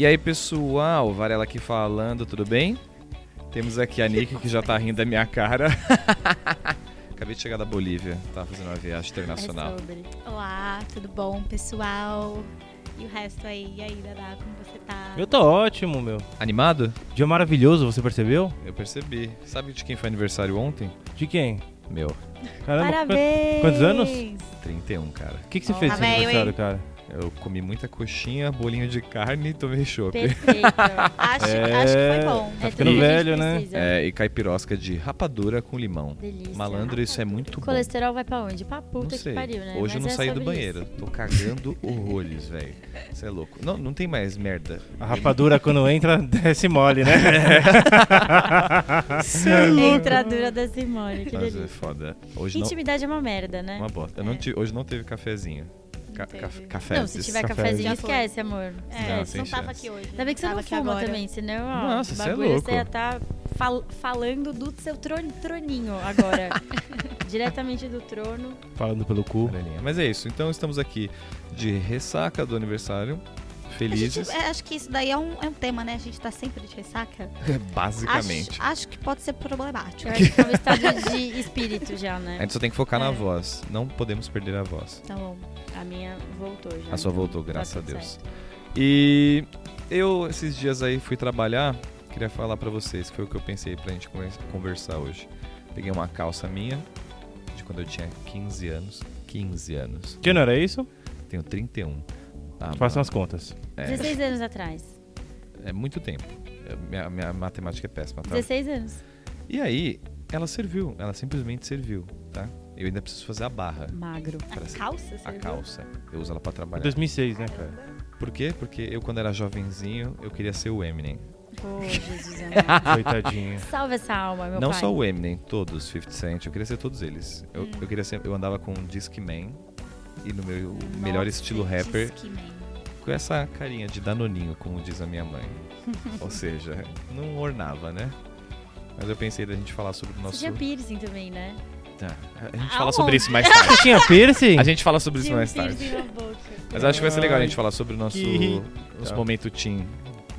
E aí, pessoal, Varela aqui falando, tudo bem? Temos aqui a Nick que já tá rindo da minha cara. Acabei de chegar da Bolívia, tava fazendo uma viagem internacional. É. Olá, tudo bom, pessoal? E o resto aí? E aí, Dadá, como você tá? Eu tô ótimo, meu. Animado? Dia maravilhoso, você percebeu? Eu percebi. Sabe de quem foi aniversário ontem? De quem? Meu, Caramba, Parabéns! quantos anos? 31, cara. O que, que você Ó, fez tá no seu velho, aniversário, hein? cara? Eu comi muita coxinha, bolinho de carne e tomei chopp. Perfeito. Acho, É, acho que foi bom. tá É ficando velho, né? É, e caipirosca de rapadura com limão. Delícia. Malandro, isso é muito O bom. colesterol vai pra onde? Pra Não puta sei. que pariu, né? Hoje eu Mas não é saí do banheiro. isso. Tô cagando horrores, velho. Você é louco. Não, não tem mais merda. A rapadura, quando entra, desce mole, né? Entradura da Simone, que Mas é delícia. foda. Hoje não. Intimidade é uma merda, né? Uma bosta. Eu não É. ti- hoje não teve cafezinho. Ca teve. caf- cafés. Não, se tiver Café. cafezinho, esquece, amor. É, Não, você não tava chance. aqui hoje. Ainda bem que você não Tava aqui fuma agora. também, senão, ó, Nossa, o cê é bagulho louco. você ia estar falando do seu tron- troninho agora. Diretamente do trono. Falando pelo cu. Mas é isso. Então estamos aqui de ressaca do aniversário. A gente- Felizes. é, acho que isso daí é um, é um tema, né? A gente tá sempre de ressaca. Basicamente. Acho, acho que pode ser problemático. Eu acho que é um estado de espírito já, né? A gente só tem que focar na É. voz. Não podemos perder a voz. Tá bom. A minha voltou já. A sua voltou, tá graças a tudo Deus. certo. E eu, esses dias aí, fui trabalhar. Queria falar pra vocês, que foi o que eu pensei pra gente conver- conversar hoje. Peguei uma calça minha, de quando eu tinha 15 anos. 15 anos. Que não era isso? Tenho 31. Ah, Façam mano, as contas. É, 16 anos atrás. é muito tempo. É, Minha, minha matemática é péssima, tá? 16 anos. E aí, ela serviu. Ela simplesmente serviu, tá? Eu ainda preciso fazer a barra. Magro. A ser- calça, A viu? calça. Eu uso ela pra trabalhar. 2006, né, cara? Por quê? Porque eu, quando era jovenzinho, eu queria ser o Eminem. Ô, Jesus amado. Coitadinho. Salve essa alma, meu Não pai. só o Eminem, todos, 50 Cent, eu queria ser todos eles. Eu, eu queria ser, eu andava com um Discman e no meu melhor Nossa, estilo rapper, Discman. Com essa carinha de danoninho, como diz a minha mãe. Ou seja, não ornava, né? Mas eu pensei da gente falar sobre o Você nosso. tinha piercing também, né? Tá, a gente Ah, fala sobre isso mais tarde. Você tinha piercing? A gente fala sobre isso Tinha mais tarde. Mas acho que vai ser legal a gente falar sobre o nosso, que- nosso momento teen.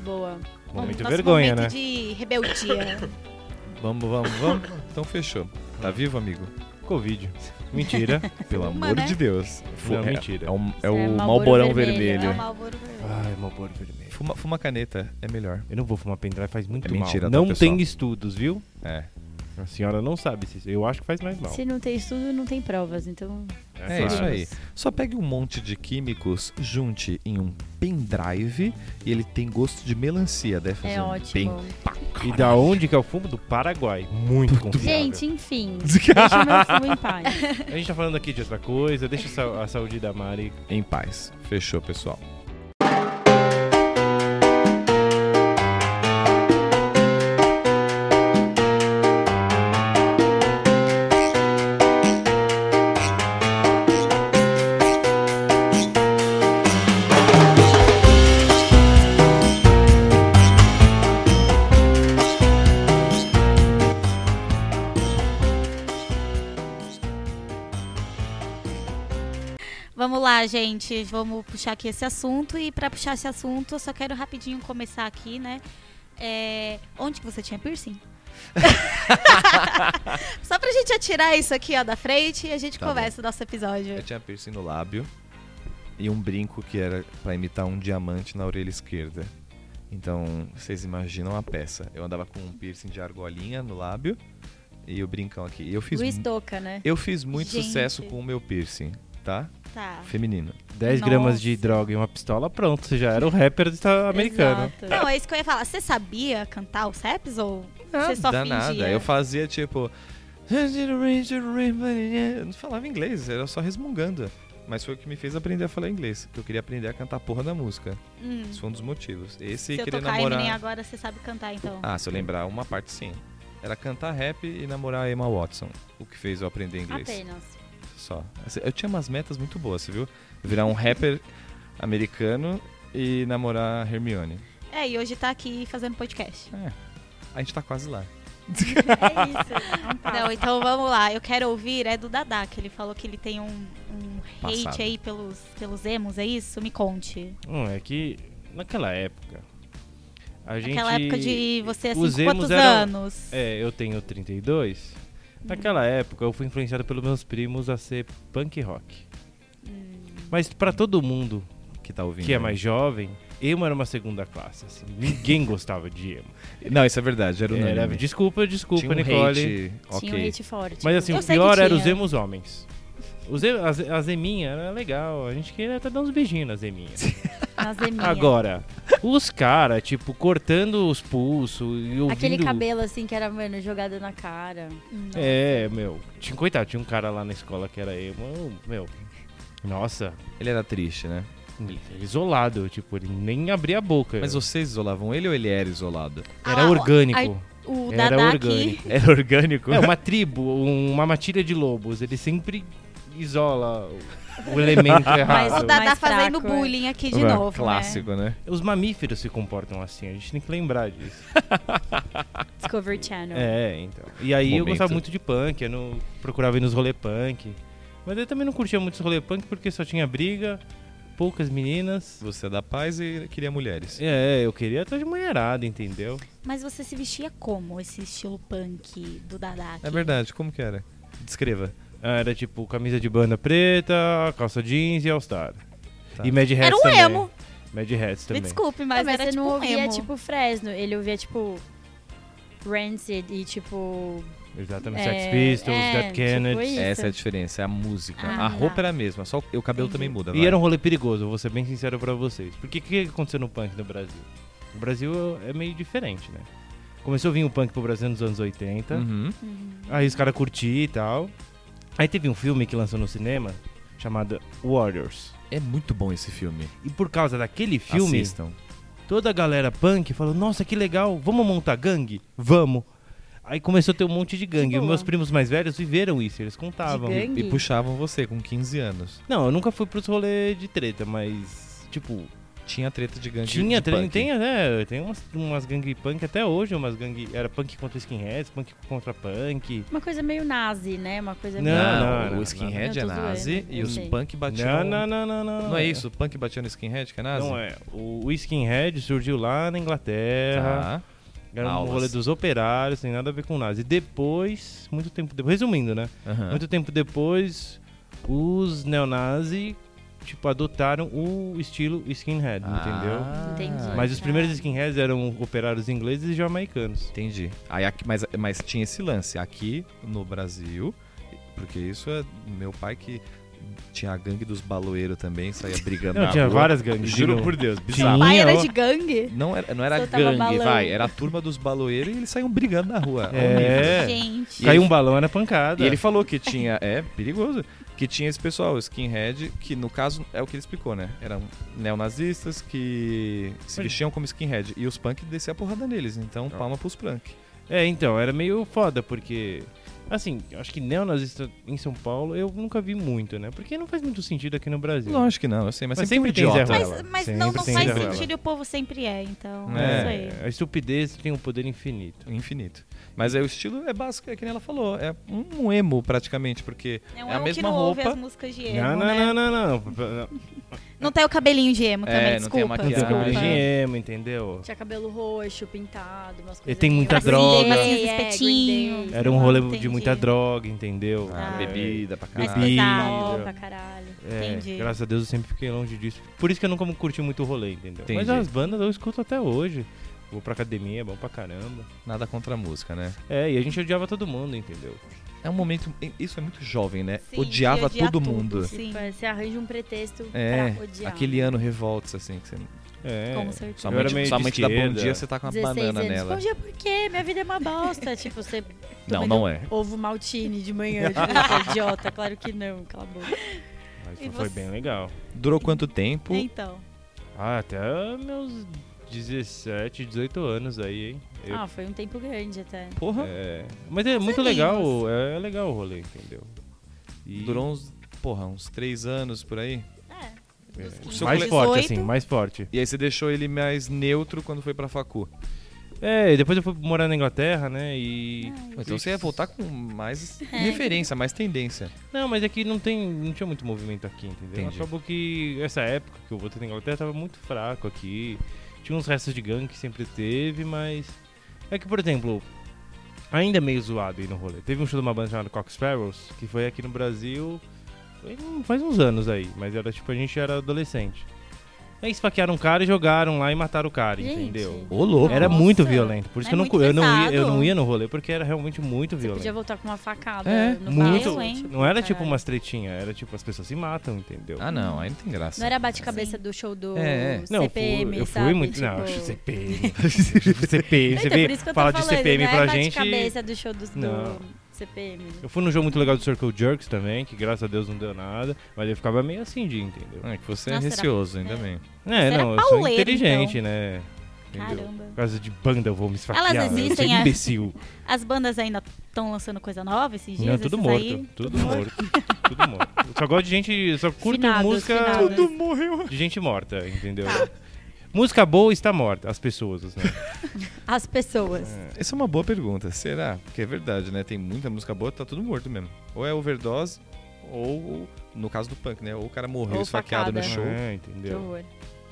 Boa. Momento Nosso vergonha, momento né? de rebeldia. Vamos, vamos, vamos. Então fechou. Tá vivo, amigo? Covid. Mentira. Pelo Fuma, amor né? de Deus. Não, é, mentira. É, um- é é o Malborão vermelho, vermelho. é o Marlboro vermelho. Ai, Malboro vermelho. Fuma, fuma caneta, é melhor. Eu não vou fumar pendrive, faz muito É mentira, mal. tá, Não pessoal? tem estudos, viu? É. A senhora não sabe. se Eu acho que faz mais mal. Se não tem estudo, não tem provas. Então, É isso claro. aí. Só pegue um monte de químicos, junte em um pendrive e ele tem gosto de melancia. Deve fazer é um ótimo. E da onde que é o fumo? Do Paraguai. Muito confiável. Gente, enfim. deixa o meu fumo em paz. A gente tá falando aqui de outra coisa. Deixa a saúde da Mari. Em paz. Fechou, pessoal. Gente. Vamos puxar aqui esse assunto. E pra puxar esse assunto, eu só quero rapidinho começar aqui, né? É, Onde que você tinha piercing? só pra gente atirar isso aqui, ó, da frente e a gente Tá começa o nosso episódio. Eu tinha piercing no lábio e um brinco que era pra imitar um diamante na orelha esquerda. Então, vocês imaginam a peça. Eu andava com um piercing de argolinha no lábio e o brincão aqui. Eu fiz, Luiz Toca, né? eu fiz muito Gente. sucesso com o meu piercing, tá? Tá. Feminino. 10 Nossa. gramas de droga e uma pistola, pronto. Você já era o rapper americano. Exato. Não, é isso que eu ia falar. Você sabia cantar os raps ou você só fingia? nada. Eu fazia tipo. Eu não falava inglês, era só resmungando. Mas foi o que me fez aprender a falar inglês. Que eu queria aprender a cantar a porra da música. Hum. Esse foi um dos motivos. Esse Se eu tocar namorar. Eminem agora, você sabe cantar, então. Ah, se eu lembrar uma parte sim. Era cantar rap e namorar a Emma Watson. O que fez eu aprender inglês. Apenas. Só. Assim, Eu tinha umas metas muito boas, você viu? Virar um rapper americano e namorar a Hermione. É, e hoje tá aqui fazendo podcast. É. A gente tá quase lá. É isso. Não, então vamos lá. Eu quero ouvir, é do Dadá, que ele falou que ele tem um, um hate Passado. aí pelos, pelos emos, é isso? Me conte. Hum, é que naquela época, a gente... Aquela época de você, assim, os com emos quantos eram- anos? É, eu tenho 32. Naquela época, eu fui influenciado pelos meus primos a ser punk rock. Mas pra todo mundo Que tá ouvindo. que é né? mais jovem, emo era uma segunda classe. assim. Ninguém gostava de emo. Não, isso é verdade, era Era, unânime. desculpa, desculpa, Tinha um Nicole. hate, Tinha ok. um hate forte. Mas assim, Eu o sei que pior era os tinha. emos homens. Os as, as eminhas era legal. A gente queria até dar uns beijinhos nas eminhas. Agora, os caras, tipo, cortando os pulsos e ouvindo... Aquele cabelo assim que era, mano, jogado na cara. É, meu. Tinha, coitado, tinha um cara lá na escola que era emo. Meu. Nossa, Ele era triste, né? ele era isolado. Tipo, ele nem abria a boca. Mas vocês isolavam ele ou ele era isolado? Era Ah, orgânico. O Era Dadá aqui. orgânico. Era orgânico? É uma tribo, um- uma matilha de lobos. Ele sempre isola o, o elemento Mas errado. o Dadá Mais fazendo fraco, é. bullying aqui de novo, Clássico, né? Os mamíferos se comportam assim, a gente tem que lembrar disso. Discovery Channel. É, então. E aí eu Momento. gostava muito de punk, eu não procurava ir nos rolê punk. Mas eu também não curtia muito os rolê punk porque só tinha briga, poucas meninas. Você é da paz e queria mulheres. É, eu queria estar de mulherada, entendeu? né? Mas você se vestia como esse estilo punk do Dadá aqui? É verdade, como que era? Descreva. Ah, Era tipo camisa de banda preta, calça jeans e all-star. Tá. E Mad Hats Era um também. emo. Mad Hats Me também. desculpe, Mas, mas, mas era você tipo não um ouvia, emo. tipo, Fresno. Ele ouvia, tipo, Rancid e, tipo... Exatamente. É, Sex Pistols, é, Dead tipo Kennedys. isso. Essa é a diferença, é a música. Ah, a roupa tá. era a mesma, só o cabelo Entendi. também muda. E vai. era um rolê perigoso, vou ser bem sincero pra vocês. Porque o que que aconteceu no punk no Brasil? O Brasil é meio diferente, né? Começou a vir o punk pro Brasil nos anos 80. Uhum. Aí os caras curtiam e tal. Aí teve um filme que lançou no cinema chamado Warriors. É muito bom esse filme. E por causa daquele filme, Assistam. toda a galera punk falou: Nossa, que legal, vamos montar gangue? Vamos. Aí começou a ter um monte de gangue. E boa. meus primos mais velhos viveram isso, eles contavam. Gangue? E puxavam você com 15 anos. Não, eu nunca fui pros rolês de treta, mas, tipo, Tinha treta de gangue tinha de treta. punk. Tem, né, tem umas, umas gangue punk até hoje, umas gangue. Era punk contra skinheads, punk contra punk. Uma coisa meio nazi, né? Uma coisa Não, meio... Não, não, não, o skinhead não. é nazi zoando, e os sei. punk batiam... Não, não, não, não, não. Não é isso? O punk batia no skinhead, que é nazi? Não é. O, o skinhead surgiu lá na Inglaterra. Tá. Era um rolê dos operários, tem nada a ver com nazi. Depois, muito tempo depois, resumindo, né? Muito tempo depois, os neonazi, tipo, adotaram o estilo skinhead, entendeu? Ah, Entendi. Mas os primeiros skinheads eram operários ingleses e jamaicanos. Entendi. Aí, aqui, mas, mas tinha esse lance aqui no Brasil, porque isso é meu pai que tinha a gangue dos baloeiros também, saía brigando Não, na tinha rua. várias gangues. Juro Tinha- por Deus, Tinha, bizarro. Pai era de gangue? Não era, não era gangue, vai. Era a turma dos baloeiros e eles saíam brigando na rua. É. nível. Gente. Caiu um balão, era pancada. E ele falou que tinha. É, perigoso. Que tinha esse pessoal, o skinhead, que no caso é o que ele explicou, né? Eram neonazistas que se Olha. vestiam como skinhead. E os punk desciam a porrada neles. Então, palma pros punk. É, então, era meio foda, porque. Assim, eu acho que neonazista em São Paulo eu nunca vi muito, né? Porque não faz muito sentido aqui no Brasil. Lógico que não, eu sei, mas, Mas sempre, sempre tem Mas, mas Sempre não, não tem faz sentido e o povo sempre é, então É. é, isso aí. a estupidez tem um poder infinito. Infinito. Mas aí o estilo é básico, é que nem ela falou. É um, emo, praticamente, porque É, um é a emo que mesma não ouve roupa. as músicas de emo, não, não, né? não, não, não, não. Não tem o cabelinho de emo É, também, não tem desculpa. Não tem maquiagem. cabelo de desculpa. emo, entendeu? Tinha cabelo roxo, pintado, umas coisas... Ele tem meio- muita droga. Day, é, espetinhos. Era um rolê Entendi. de muita droga, entendeu? Ah, Ah. bebida pra caralho. Ó, pra caralho. É, Entendi. graças a Deus eu sempre fiquei longe disso. Por isso que eu nunca curti muito o rolê, entendeu? Entendi. Mas as bandas eu escuto até hoje. Vou pra academia, é bom pra caramba. Nada contra a música, né? É, e a gente odiava todo mundo, entendeu? É um momento. Isso é muito jovem, né? Sim, Odiava todo tudo, mundo. sim. Tipo, você arranja um pretexto É, pra odiar. aquele ano revolts, assim, que você. É. Com certeza. Sua mãe, sua mãe te dá bom dia, você tá com uma 16 banana anos. nela. Bom dia por quê? Minha vida é uma bosta. tipo, você Não, não é. ovo maltine de manhã. Tipo, você é idiota. Claro que não. Cala a boca. Mas E foi você? bem legal. Durou quanto tempo? Então. Ah, até meus 17, 18 anos aí, hein? Eu- Ah, foi um tempo grande até. Porra. é, mas é muito aninhos. legal, é legal o rolê, entendeu? E- Durou uns. Porra, uns três anos por aí. É. é, dos 15 seu mais cole- forte, 18. assim, mais forte. E aí você deixou ele mais neutro quando foi pra facu. É, e depois eu fui morar na Inglaterra, né? E. Então você ia voltar com mais É. referência, mais tendência. Não, mas aqui não tem. não tinha muito movimento aqui, entendeu? Entendi. Acabou que essa época que eu voltei na Inglaterra tava muito fraco aqui. Tinha uns restos de gangue que sempre teve, mas. É que, por exemplo, ainda é meio zoado aí no rolê. Teve um show de uma banda chamada Cock Sparrows, que foi aqui no Brasil. faz uns anos aí, mas era tipo, a gente era adolescente. Aí esfaquearam um cara e jogaram lá e mataram o cara, Gente. entendeu? Ô, louco. Era Nossa. muito violento. Por isso É que eu não, eu, não ia, eu pesado. não ia no rolê, porque era realmente muito Você violento. podia voltar com uma facada É, no muito. braço, hein? tipo, Não era tipo caralho. umas tretinhas, era tipo, as pessoas se matam, entendeu? Ah, não, aí não tem graça. Não era bate-cabeça do show do É, é. Não, eu CPM, fui, eu fui sabe? muito. Não, Tipo- CPM. CPM, você Então, vê, por isso que eu tô fala falando, de CPM não pra é gente. bate-cabeça do show do, do Não. CPM. Eu fui num jogo muito legal do Circle Jerks também, que graças a Deus não deu nada, mas eu ficava meio assim de, entendeu? É que você é Nossa, era- receoso, ainda é. bem. É, era não, eu sou inteligente, né? Entendeu? Caramba. Por causa de banda eu vou me esfaquear. Elas eu sou existem, é? imbecil. As bandas ainda estão lançando coisa nova esses dias? Não, tudo morto. aí? Tudo morto. tudo morto. Eu só gosto de gente. Só curto Finados, música finados. Tudo morreu. de gente morta, entendeu? Tá. Música boa está morta, as pessoas, né? As pessoas. Essa é uma boa pergunta. Será? Porque é verdade, né? Tem muita música boa, tá tudo morto mesmo. Ou é overdose, ou, no caso do punk, né? Ou o cara morreu Ou esfaqueado no facada. show. É, Que entendeu? horror.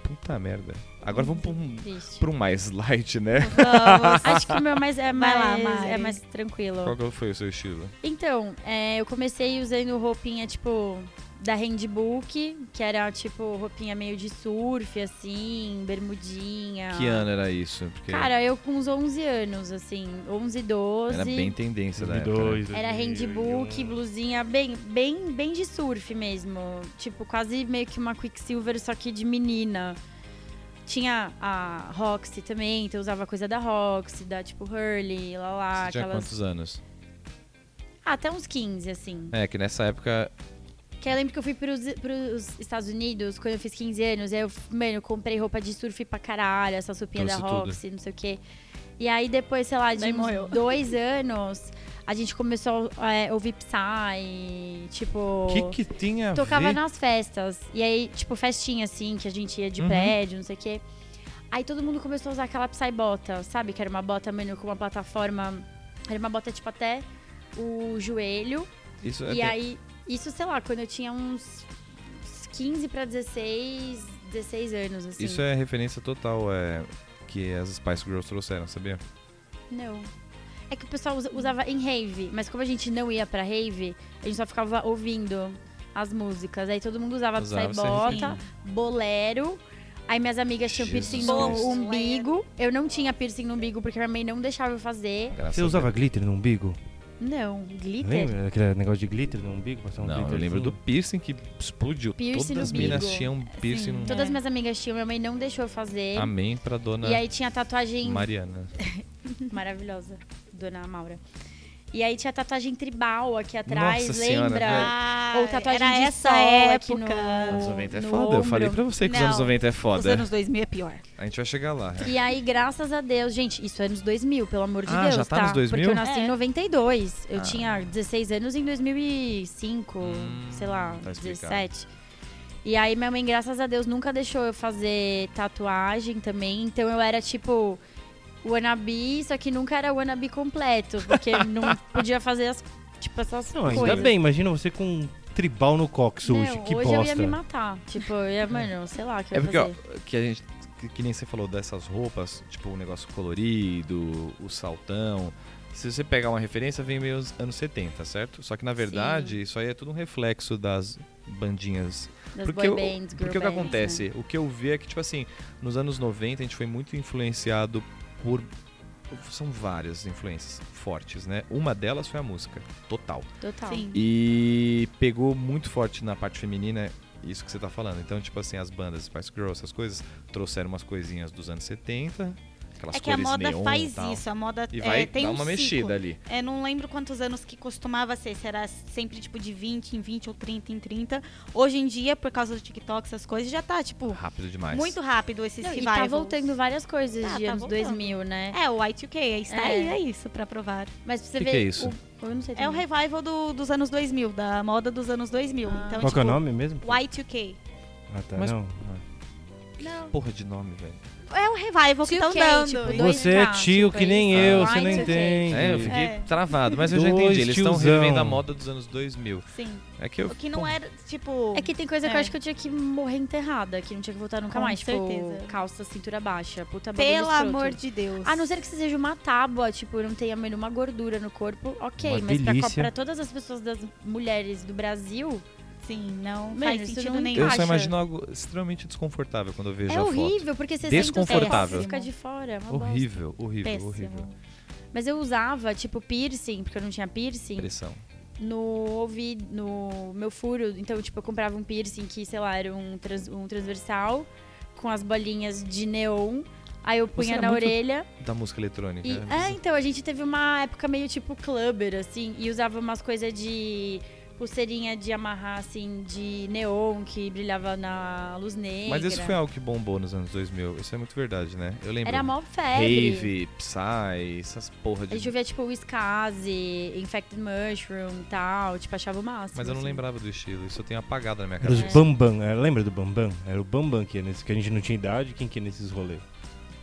Puta merda. Agora vamos pra um, pra um mais light, né? Vamos. Acho que o meu mais, é, Vai lá, mais, é mais tranquilo. Qual que foi o seu estilo? Então, é, eu comecei usando roupinha, tipo, da Handbook, que era, tipo, roupinha meio de surf, assim, bermudinha. Que ano era isso? Porque Cara, eu com uns 11 anos, assim, 11, 12. era bem tendência da época. né? 2002, Era 2001. handbook, blusinha bem, bem, bem de surf mesmo. Tipo, quase meio que uma Quicksilver, só que de menina. Tinha a Roxy também, então eu usava coisa da Roxy, da tipo Hurley, lá lá, Você tinha aquelas. quantos anos? Ah, até uns 15, assim. É, que nessa época. Que eu lembro que eu fui pros, pros Estados Unidos quando eu fiz 15 anos. Aí eu, mano, eu comprei roupa de surf pra caralho, essa roupinha da. Roxy, não sei o quê. E aí depois, sei lá, de Daí uns morreu. dois anos, a gente começou a é, ouvir Psy, tipo... O que, que tinha a Tocava ver? nas festas. E aí, tipo, festinha, assim, que a gente ia de Uhum. prédio, não sei o quê. Aí todo mundo começou a usar aquela Psy bota, sabe? Que era uma bota, mano, com uma plataforma... Era uma bota, tipo, até o joelho. Isso é E que- aí, isso, sei lá, quando eu tinha uns 15 pra 16, 16 anos, assim. Isso é referência total é, que as Spice Girls trouxeram, sabia? Não. É que o pessoal usa- usava em rave, mas como a gente não ia pra rave, a gente só ficava ouvindo as músicas. Aí todo mundo usava Usava Psy essa Bota, bolero. Aí minhas amigas tinham Jesus piercing no Cristo. umbigo. Eu não tinha piercing no umbigo porque minha mãe não deixava eu fazer. Graças Você usava glitter no umbigo? Não, glitter. Lembra aquele negócio de glitter no umbigo? Passar um Não, eu lembro do piercing que explodiu. Piercing Todas as minas tinham piercing Sim, no... Todas É. minhas amigas tinham, minha mãe não deixou eu fazer. Amém pra dona E aí tinha tatuagem Mariana. maravilhosa, dona Maura. E aí tinha tatuagem tribal aqui atrás, Nossa senhora, lembra? Ah, Ou tatuagem era de essa sol aqui época. no- Anos 90 é foda. Eu falei ombro. pra você que os Não, anos 90 é Os foda. anos 2000 é pior. A gente vai chegar lá. E aí, graças a Deus, gente, isso é anos 2000, pelo amor de Ah, Deus, já tá nos 2000? Porque eu nasci É. em 92. Eu Ah. tinha 16 anos em 2005, Hum, sei lá, tá explicado. 17. E aí, minha mãe, graças a Deus, nunca deixou eu fazer tatuagem também. Então, eu era tipo wannabe, só que nunca era wannabe completo, porque não podia fazer as, tipo, essas Não, ainda coisas. bem, imagina você com um tribal no cox hoje, que hoje eu bosta. ia me matar. Tipo, eu ia, mano, sei lá o que eu É porque, ó, que a gente. Que, que nem você falou dessas roupas, tipo o negócio colorido, o saltão. Se você pegar uma referência, vem meio os anos 70, certo? Só que na verdade, isso aí é tudo um reflexo das bandinhas. Das porque boy o- bands, girl porque o que bands, né? acontece? O que eu vi é que, tipo assim, nos anos 90 a gente foi muito influenciado por. São várias influências fortes, né? Uma delas foi a música, total. Total. Sim. E pegou muito forte na parte feminina isso que você tá falando. Então, tipo assim, as bandas Spice Girls, essas coisas, trouxeram umas coisinhas dos anos 70, aquelas É que a moda neon faz tal. isso, a moda E é, vai tem dar um uma ciclo. mexida ali. É, não lembro quantos anos que costumava ser, se era sempre tipo de 20 em 20 ou 30 em 30. Hoje em dia, por causa do TikTok, essas coisas, já tá, tipo, Rápido demais. muito rápido esses Não, e tá voltando várias coisas Tá, de tá anos voltando. 2000, né? É, o Y2K, está É. aí, é isso, pra provar. Mas pra você Que ver. que é isso? o- eu não sei É o revival do- dos anos 2000, da moda dos anos 2000. Ah. Então, Qual que é o tipo, nome mesmo? Y2K. Ah, tá, Mas- não. Não. Porra de nome, velho. É o revival que estão 2K, dando. tipo, Você é tio tipo que nem eu, Ah, você não entende. É, eu fiquei É. travado, mas eu já entendi. Eles estão revivendo a moda dos anos 2000. Sim. É que eu. O que não era, tipo... É que tem coisa que É. eu acho que eu tinha que morrer enterrada, que não tinha que voltar nunca Com mais. certeza. Tipo, calça, cintura baixa, puta Pelo amor de Deus. A não ser que você seja uma tábua, tipo, não tenha nenhuma gordura no corpo, ok. Uma mas pra, pra todas as pessoas das mulheres do Brasil, Sim, não Mano, faz sentido não nenhum. Eu só imagino algo extremamente desconfortável quando eu vejo é a foto. horrível, porque você Desconfortável. senta fica de fora. É. Horrível, horrível, Péssimo. horrível. Mas eu usava, tipo, piercing, porque eu não tinha piercing, Pressão. no ouvido, no meu furo. Então, tipo, eu comprava um piercing que, sei lá, era um, trans- um transversal com as bolinhas de neon. Aí eu punha na orelha. Da música eletrônica. E, é, então, a gente teve uma época meio tipo clubber, assim, e usava umas coisas de pulseirinha de amarrar, assim, de neon que brilhava na luz negra. Mas isso foi algo que bombou nos anos 2000. Isso é muito verdade, né? Eu lembro. Era mó febre. Rave, Psy, essas porra A de. gente ouvia, tipo, Whiskazi, Infected Mushroom e tal, tipo, achava o máximo. Mas eu não assim. lembrava do estilo. Isso eu tenho apagado na minha Era os cabeça. Bambam, é, lembra do Bambam? Era o Bambam que ia nesse, que a gente não tinha idade, quem que ia nesses rolês?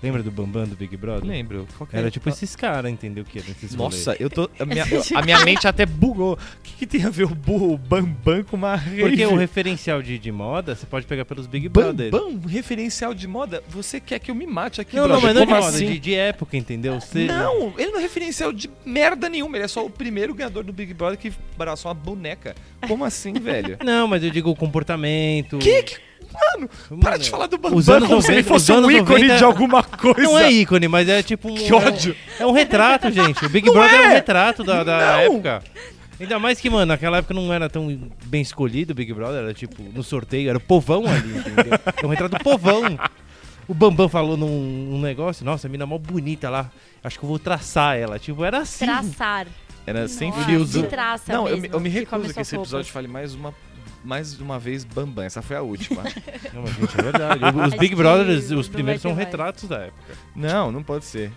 Lembra do Bambam do Big Brother? Lembro. Qual que Era é? tipo esses caras, entendeu? Que ia nesses Nossa, rolês. eu tô. A minha, a minha mente até bugou. O que, que tem a ver o burro, o Bambam com uma rave? Porque o referencial de, de moda, você pode pegar pelos Big Brothers. Bambam, referencial de moda? Você quer que eu me mate aqui, Não, não, brother? mas não de Como moda, assim? de, de época, entendeu? Você- Não, ele não é referencial de merda nenhuma. Ele é só o primeiro ganhador do Big Brother que abraçou uma boneca. Como assim, velho? Não, mas eu digo o comportamento. Que que- Mano, para de falar do Bambam Os anos como se ele 90, fosse um ícone 90 de alguma coisa. Não é ícone, mas é tipo um. Que ódio. É um retrato, gente. O Big Não Brother é. um é. retrato da, da época. Ainda mais que, mano, naquela época não era tão bem escolhido o Big Brother, era tipo, no sorteio, era o povão ali, entendeu? É um retrato do povão. O Bambam falou num, num negócio, nossa, a mina mó bonita lá, acho que eu vou traçar ela. Tipo, era assim. Traçar. Era sem Nossa, fio. de traça Não, eu me, mesmo, eu me que recuso come que esse episódio fale mais uma, mais uma vez Bambam. Essa foi a última. Não, mas, gente, é verdade. Os Big Brothers, os primeiros são retratos da época. não, não pode ser.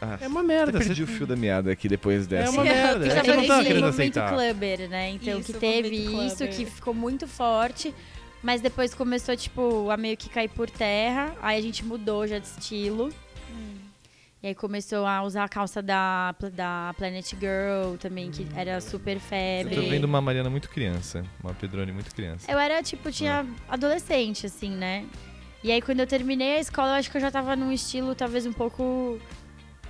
Ah, É uma merda. perdi você- o fio da meada aqui depois dessa. É uma É, merda. que É eu não esse querendo aceitar. clubber, né? Então, Isso, que teve isso, clubber. que ficou muito forte. Mas depois começou, tipo, a meio que cair por terra. Aí a gente mudou já de estilo. E aí começou a usar a calça da, da Planet Girl também, que era super Eu febre. tô vendo uma Mariana muito criança. Uma Pedrone muito criança. Eu era, tipo, tinha adolescente, assim, né? E aí, quando eu terminei a escola, eu acho que eu já tava num estilo talvez um pouco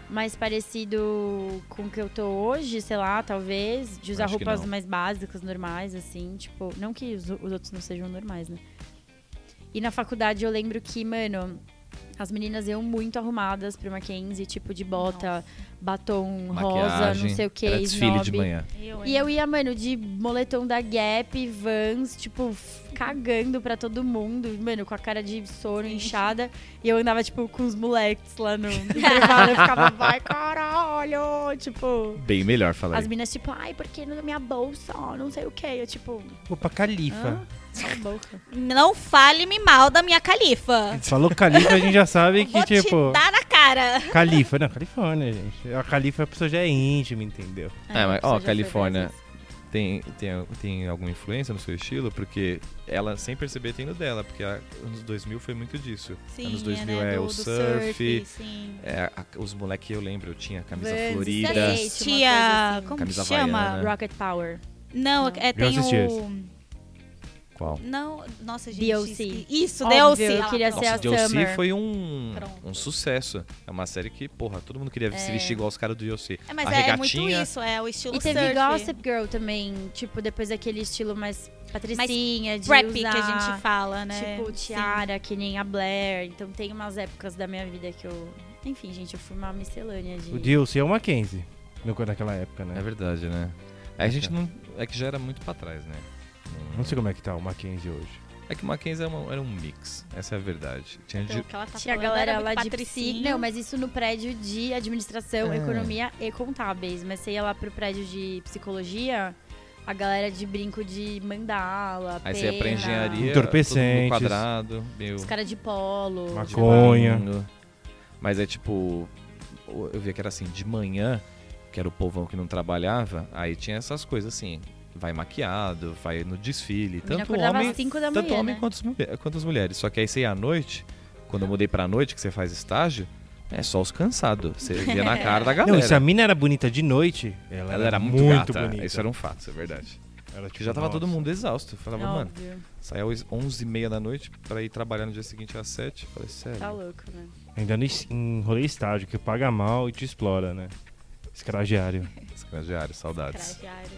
mais parecido com o que eu tô hoje, sei lá, talvez. De usar Acho roupas mais básicas, normais, assim. Tipo, não que os, os outros não sejam normais, né? E na faculdade eu lembro que, mano, as meninas iam muito arrumadas pro Mackenzie, tipo, de bota, batom rosa, Maquiagem. não sei o que, Era desfile de manhã. Eu, e eu ia, mano, de moletom da Gap, Vans, tipo, cagando pra todo mundo, mano, com a cara de sono inchada. E eu andava, tipo, com os moleques lá no intervalo. Eu ficava, vai caralho! Tipo, Bem melhor falar. as meninas, tipo, ai, por que na minha bolsa? Não sei o que. Eu, tipo, Opa, Califa. hã? Não fale-me mal da minha califa. Falou Califa, a gente já sabe que, Vou tipo. te dar na cara. Califa, não, Califórnia, gente. A Califa a pessoa já é íntima, entendeu? É, mas, a pessoa ó, Califórnia. Tem, tem, tem alguma influência no seu estilo? Porque ela, sem perceber, tem no dela. Porque a, anos 2000 foi muito disso. Sim, anos 2000 né, é do- o do surf. sim. É, a- os moleques, eu lembro, eu tinha camisa Vans, florida. Skate. coisa assim. Como Camisa que chama? havaiana. Rocket Power. Não, Não. é, tem o. Qual? Não, nossa, gente. DLC. Isso, Óbvio, DLC. eu queria ser a Nossa, DLC Summer. foi um, Pronto. um sucesso. É uma série que, porra, todo mundo queria se vestir igual os caras do DLC. É, mas a é, é muito regatinha, isso, é o estilo E teve surf. Gossip Girl também, tipo, depois daquele estilo mais patricinha, de Preppy usar, que a gente fala, né? tipo, Sim. tiara, que nem a Blair. Então tem umas épocas da minha vida que eu... Enfim, gente, eu fui uma miscelânea de... O DLC é o Mackenzie. Naquela época, né? É verdade, né? Aí a gente não. É que já era muito pra trás, né? Não sei como é que tá o Mackenzie hoje. É que o Mackenzie era, uma- era um mix. Essa é a verdade. Tinha Então, de- o que ela tá Tinha a galera era lá de psi... Não, mas isso no prédio de administração, É. economia e contábeis. Mas você ia lá pro prédio de psicologia, a galera de brinco de mandala, Aí você ia pra pena, engenharia, Entorpecentes. quadrado, meio Os caras de polo. Maconha. Maconha. Mas é tipo, eu via que era assim, de manhã, que era o povão que não trabalhava, aí tinha essas coisas assim, vai maquiado, vai no desfile, A tanto homem, às 5 da tanto manhã, homem né? quanto, mulher- quanto as mulheres. Só que aí você ia à noite, Quando eu mudei pra noite, que você faz estágio, é só os cansados. Você via na cara da galera. Não, se a mina era bonita de noite, ela, Ela era muito, gata. bonita. Isso era um fato, isso é verdade. Era, Porque já tava todo nossa. mundo exausto. Eu falava, mano, Óbvio. saia às 11h30 da noite pra ir trabalhar no dia seguinte às 7 Falei, sério. Tá louco, né? Ainda no rolê estágio, que paga mal e te explora, né? Escragiário. Estagiário, saudades. Estagiário.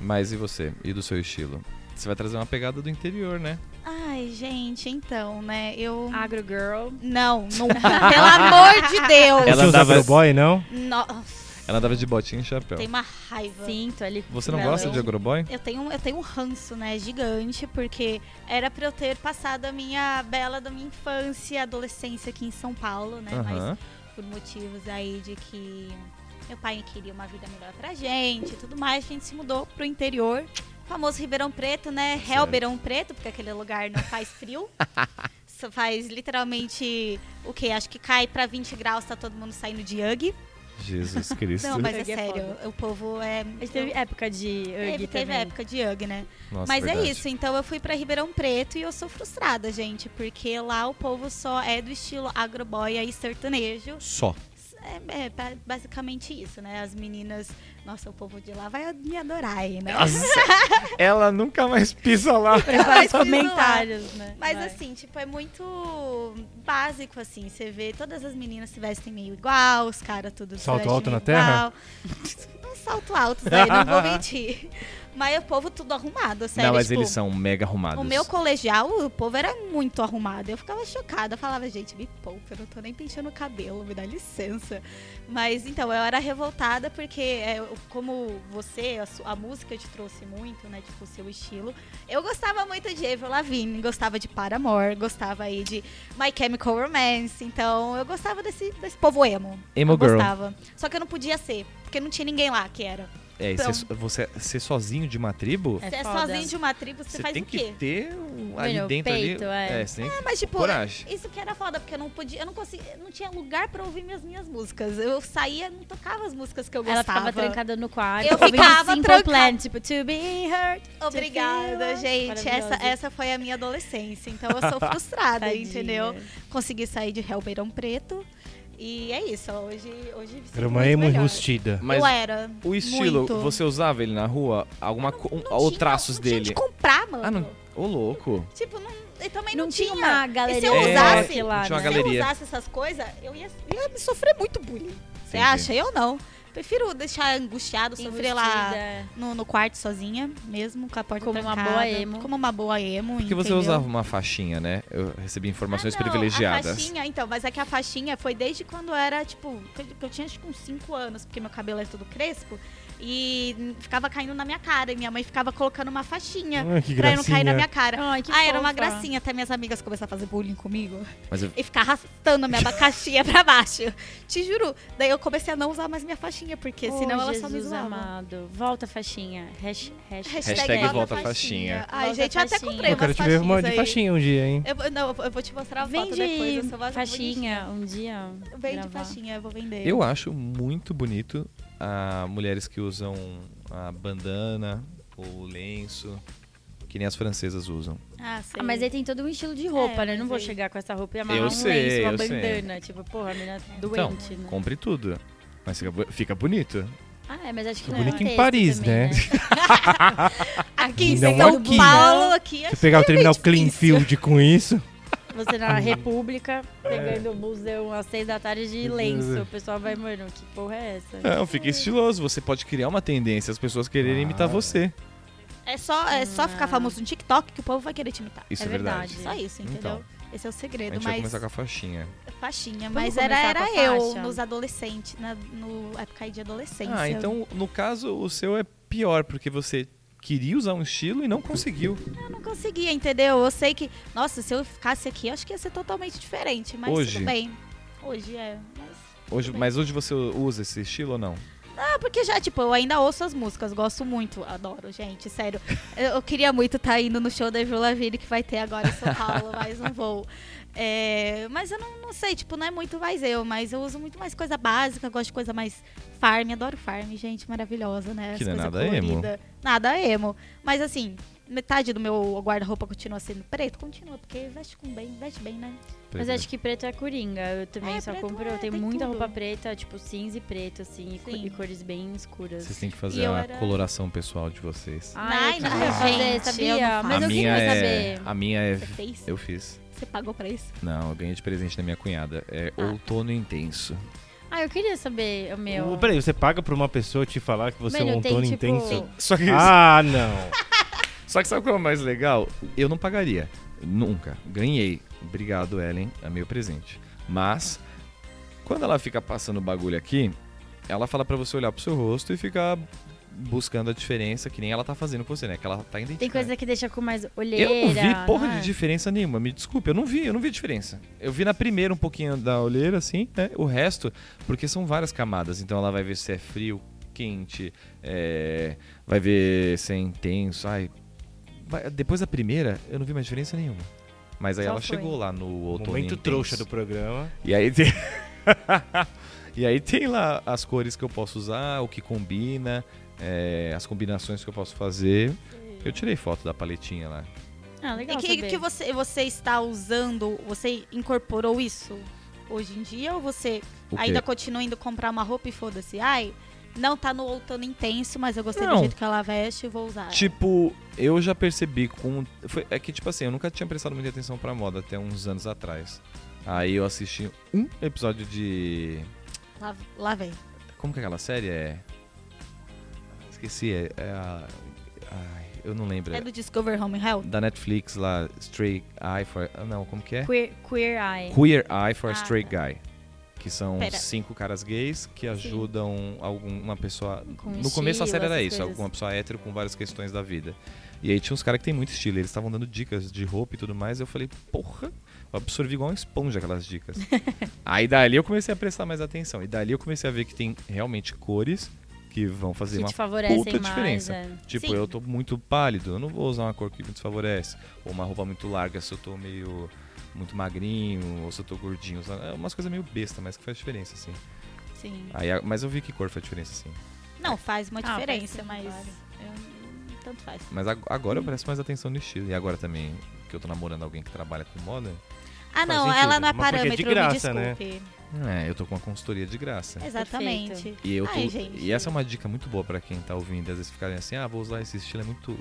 Mas e você? E do seu estilo? Você vai trazer uma pegada do interior, né? Ai, gente, então, né? Eu. Agro Girl. Não, nunca. Pelo amor de Deus. Ela Você usa dava- agroboy, não? Nossa, Ela andava de botinha e chapéu. tem uma raiva. Cinto ali. Você não gosta de agroboy? Eu tenho, eu tenho um ranço, né, gigante, porque era pra eu ter passado a minha bela da minha infância e adolescência aqui em São Paulo, né? Mas por motivos aí de que meu pai queria uma vida melhor pra gente e tudo mais, a gente se mudou pro interior. Famoso Ribeirão Preto, né? Ribeirão Preto, porque aquele lugar não faz frio. Só faz literalmente o quê? Acho que cai pra 20 graus, tá todo mundo saindo de Ugg. Jesus Cristo. Não, mas é é sério, o povo é. A gente teve época de Ugg Teve, teve época de Ugg, né? Nossa, Mas verdade. é isso, então eu fui pra Ribeirão Preto e eu sou frustrada, gente, porque lá o povo só é do estilo agroboy e sertanejo. Só. É, é ba- basicamente isso, né? As meninas, nossa, o povo de lá vai me adorar aí, né? Nossa, ela nunca mais pisa lá. Prepara Mas os fiz comentários, né? Mas Vai. assim, tipo, é muito básico, assim. Você vê todas as meninas se vestem meio igual, os caras tudo Salto alto na terra? igual. Uns salto altos aí, não vou mentir. Mas o povo tudo arrumado, sério. não, mas tipo, eles são mega arrumados. O meu colegial, o povo era muito arrumado. Eu ficava chocada. Eu falava, gente, me poupa, eu não tô nem penteando o cabelo, me dá licença. Mas então, eu era revoltada porque, é, como você, a, su- a música te trouxe muito, né? Tipo, o seu estilo. Eu gostava muito de Avril Lavigne, gostava de Paramore, gostava aí de My Chemical Romance. Então, eu gostava desse, desse povo emo. Emo eu girl. gostava. Só que eu não podia ser, porque não tinha ninguém lá que era. É, Então- ser, você ser sozinho de uma tribo, É Você é foda. sozinho de uma tribo, você, você faz tem o que quê? ter um, ali dentro peito, ali. é. você tem que Mas, tipo, coragem. isso que era foda, porque eu não podia, eu não conseguia, não tinha lugar pra ouvir minhas minhas músicas. Eu saía, não tocava as músicas que eu Ela gostava. ficava trancada no quarto. Eu ficava trancada. Plan, tipo, to be hurt. Obrigada, gente. Essa, essa foi a minha adolescência. Então eu sou frustrada, entendeu? Consegui sair de Ribeirão Preto. E é isso. Hoje, hoje Era uma emo enrustida. Mas eu era. o estilo, muito. você usava ele na rua? Alguma co- Não ou tinha- traços não tinha dele? de comprar, mano. Ah, não. Ô, louco. Tipo, não, eu também Não, não, tinha uma E galeria se eu É, usasse, lá, tinha uma né? se eu usasse essas coisas, eu ia, ia me sofrer muito bullying. Você acha? Eu não. Prefiro deixar angustiado, sofrer lá Enrustida. no, no quarto sozinha, mesmo, com a porta Como uma trancada. boa emo. Como uma boa emo, Porque você entendeu? usava uma faixinha, né? Eu recebi informações Ah, não, A privilegiadas. faixinha, então, mas é que a faixinha foi desde quando era, tipo, que eu, que eu tinha acho que uns 5 anos, porque meu cabelo é todo crespo. E ficava caindo na minha cara. E minha mãe ficava colocando uma faixinha Ai, que pra eu não cair na minha cara. Ai, que ah, era uma fofa. gracinha até minhas amigas começaram a fazer bullying comigo. Mas eu- E ficar arrastando a minha abacaxinha pra baixo. Te juro. Daí eu comecei a não usar mais minha faixinha, porque Oh, senão ela só me Jesus zoava. amado. Volta, faixinha. Hash, hash, Hashtag volta faixinha. Ai, Volta gente, eu até faixinha. comprei Eu quero umas te ver uma de faixinhas aí. faixinha um dia, hein? Eu, vou- não, eu vou- eu vou te mostrar a foto depois. Vende Eu sou faixinha um dia. Vende gravar. faixinha, eu vou vender. Eu acho muito bonito a mulheres que usam a bandana ou lenço, que nem as francesas usam. Ah, sei. Ah, mas aí tem todo um estilo de roupa, É, né? Não mas vou chegar com essa roupa e amarrar Eu um sei, lenço, uma eu sei. bandana. Tipo, porra, a menina Então, doente, né? compre tudo. Mas fica, fica bonito. Ah, é, mas acho que Fica não é bonito em texto Paris, também, né? Aqui em Não São aqui. Paulo, aqui é Se pegar o terminal extremamente Cleanfield com isso. Você na República, pegando o museu às seis da tarde de lenço. O pessoal vai, mano, que porra é essa? Não, fica estiloso. Você pode criar uma tendência, as pessoas quererem imitar Ah. você. É só, é só ficar Ah. famoso no TikTok que o povo vai querer te imitar. Isso é, É verdade. verdade. Só isso, entendeu? Então. Esse é o A segredo, gente vai mas começar com a faixinha. faixinha, Vamos mas era, era a eu nos adolescentes, na, no época aí de adolescência. Ah, então no caso o seu é pior, porque você queria usar um estilo e não conseguiu. Eu não conseguia, entendeu? Eu sei que, nossa, se eu ficasse aqui, eu acho que ia ser totalmente diferente, mas Hoje? tudo bem. Hoje é, mas Hoje, mas hoje você usa esse estilo ou não? Ah, porque já, tipo, eu ainda ouço as músicas, gosto muito, adoro, gente, sério. Eu, eu queria muito estar indo no show da Avril Lavigne que vai ter agora em São Paulo, mas não vou. É, mas eu não, não sei, tipo, não é muito mais eu, mas eu uso muito mais coisa básica, gosto de coisa mais farm, adoro farm, gente, maravilhosa, né? As Que não é nada emo. colorida. Nada emo. Mas assim, metade do meu guarda-roupa continua sendo preto, continua, porque veste com bem, veste bem, né? Mas acho que preto é coringa. Eu também É, só compro. é, eu tenho muita tudo. roupa preta, tipo cinza e preto, assim, e, co- e cores bem escuras. Vocês têm que fazer a era- coloração pessoal de vocês. Ah, Ai, eu não, fazer, gente, sabia? não Mas a eu minha queria é, saber. a minha é, Você fez? eu fiz. Você pagou pra isso? Não, eu ganhei de presente da minha cunhada. É Ah. outono intenso. Ah, eu queria saber o meu. Peraí, você paga pra uma pessoa te falar que você é Mano, um tem, outono tipo- intenso? Só que, Ah, não. só que sabe qual é o mais legal? Eu não pagaria. Nunca. Ganhei. Obrigado, Ellen. É meu presente. Mas, quando ela fica passando o bagulho aqui, ela fala pra você olhar pro seu rosto e ficar buscando a diferença, que nem ela tá fazendo com você, né? Que ela tá identificando. Tem coisa que deixa com mais olheira. Eu não vi porra não é? de diferença nenhuma, me desculpe, eu não vi, eu não vi diferença. Eu vi na primeira um pouquinho da olheira, assim, né? O resto, porque são várias camadas, então ela vai ver se é frio, quente, é, vai ver se é intenso. Ai, depois da primeira, eu não vi mais diferença nenhuma. Mas aí Só ela foi. chegou lá no outono Momento intenso. trouxa do programa. E aí tem... e aí tem lá as cores que eu posso usar, o que combina, é, as combinações que eu posso fazer. Eu tirei foto da paletinha lá. Ah, E legal que, saber. que você, você está usando, você incorporou isso hoje em dia ou você ainda continua indo comprar uma roupa e foda-se? Ai, não tá no outono intenso, mas eu gostei Não. do jeito que ela veste e vou usar. Tipo, eu já percebi com. Foi, é que, tipo assim, eu nunca tinha prestado muita atenção pra moda até uns anos atrás. Aí eu assisti um episódio de. Lá, lá vem. Como que é aquela série? É. Esqueci, é. é a. Ai, eu não lembro. É do Discover Home Health? Da Netflix lá, Straight Eye for. Não, como que é? Queer, queer Eye. Queer Eye for a Ah, Straight tá. Guy. Que são Pera. cinco caras gays que ajudam algum, uma pessoa. Com no começo a estilo, série era isso, coisas. alguma pessoa hétero com várias questões da vida. E aí tinha uns caras que tem muito estilo, eles estavam dando dicas de roupa e tudo mais. Eu falei, porra, eu absorvi igual uma esponja aquelas dicas. aí dali eu comecei a prestar mais atenção. E dali eu comecei a ver que tem realmente cores que vão fazer Que uma puta mais. diferença. é. Tipo, Sim. eu tô muito pálido, eu não vou usar uma cor que me desfavorece. Ou uma roupa muito larga se eu tô meio muito magrinho, ou se eu tô gordinho. sabe? É umas coisas meio besta, mas que faz diferença, assim. Sim. Aí, mas eu vi que cor faz diferença, sim. Não, faz uma Ah, diferença, mas. eu- tanto faz. Mas ag- agora eu presto mais atenção no estilo. E agora também, que eu tô namorando alguém que trabalha com moda, Ah, não, sentido, ela não é é de parâmetro, graça, me né? desculpe. é, eu tô com uma consultoria de graça. Exatamente. E, eu tô, Ai, gente. e essa é uma dica muito boa pra quem tá ouvindo. Às vezes ficarem assim, ah, vou usar esse estilo, é muito.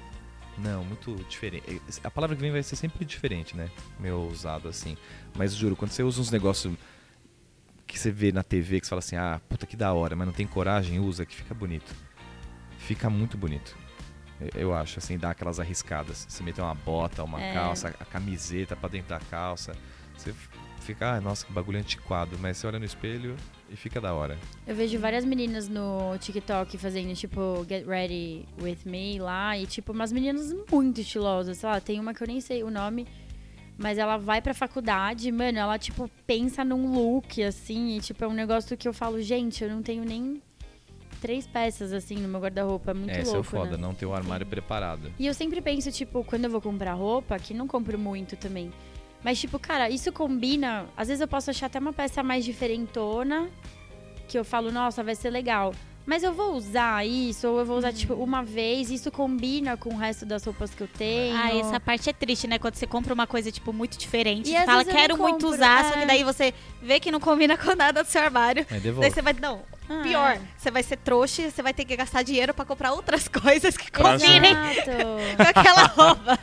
Não, muito diferente. A palavra que vem vai ser sempre diferente, né? Meu usado assim. Mas juro, quando você usa uns negócios que você vê na TV, que você fala assim, ah, puta que da hora, mas não tem coragem, usa, que fica bonito. Fica muito bonito. Eu- acho, assim, dá aquelas arriscadas. Você meter uma bota, uma É. calça, a camiseta pra dentro da calça. Você fica, ah, nossa, que bagulho antiquado. Mas você olha no espelho e fica da hora. Eu vejo várias meninas no TikTok fazendo, tipo, Get Ready With Me lá. E, tipo, umas meninas muito estilosas. Sei lá, tem uma que eu nem sei o nome. Mas ela vai pra faculdade, mano, ela, tipo, pensa num look, assim. E, tipo, é um negócio que eu falo, gente, eu não tenho nem três peças, assim, no meu guarda-roupa. É muito é o louco, foda, né? não ter o armário preparado. E eu sempre penso, tipo, quando eu vou comprar roupa, que não compro muito também. Mas, tipo, cara, isso combina. Às vezes eu posso achar até uma peça mais diferentona, que eu falo, nossa, vai ser legal. Mas eu vou usar isso, ou eu vou usar, tipo, uma vez, isso combina com o resto das roupas que eu tenho. Ah, essa parte é triste, né? Quando você compra uma coisa, tipo, muito diferente. E fala, quero muito compro, usar, só é. que daí você vê que não combina com nada do seu armário. Aí Daí devolve. você vai, não, Ah, pior, é. você vai ser trouxa e você vai ter que gastar dinheiro pra comprar outras coisas que combinem Exato. com aquela roupa.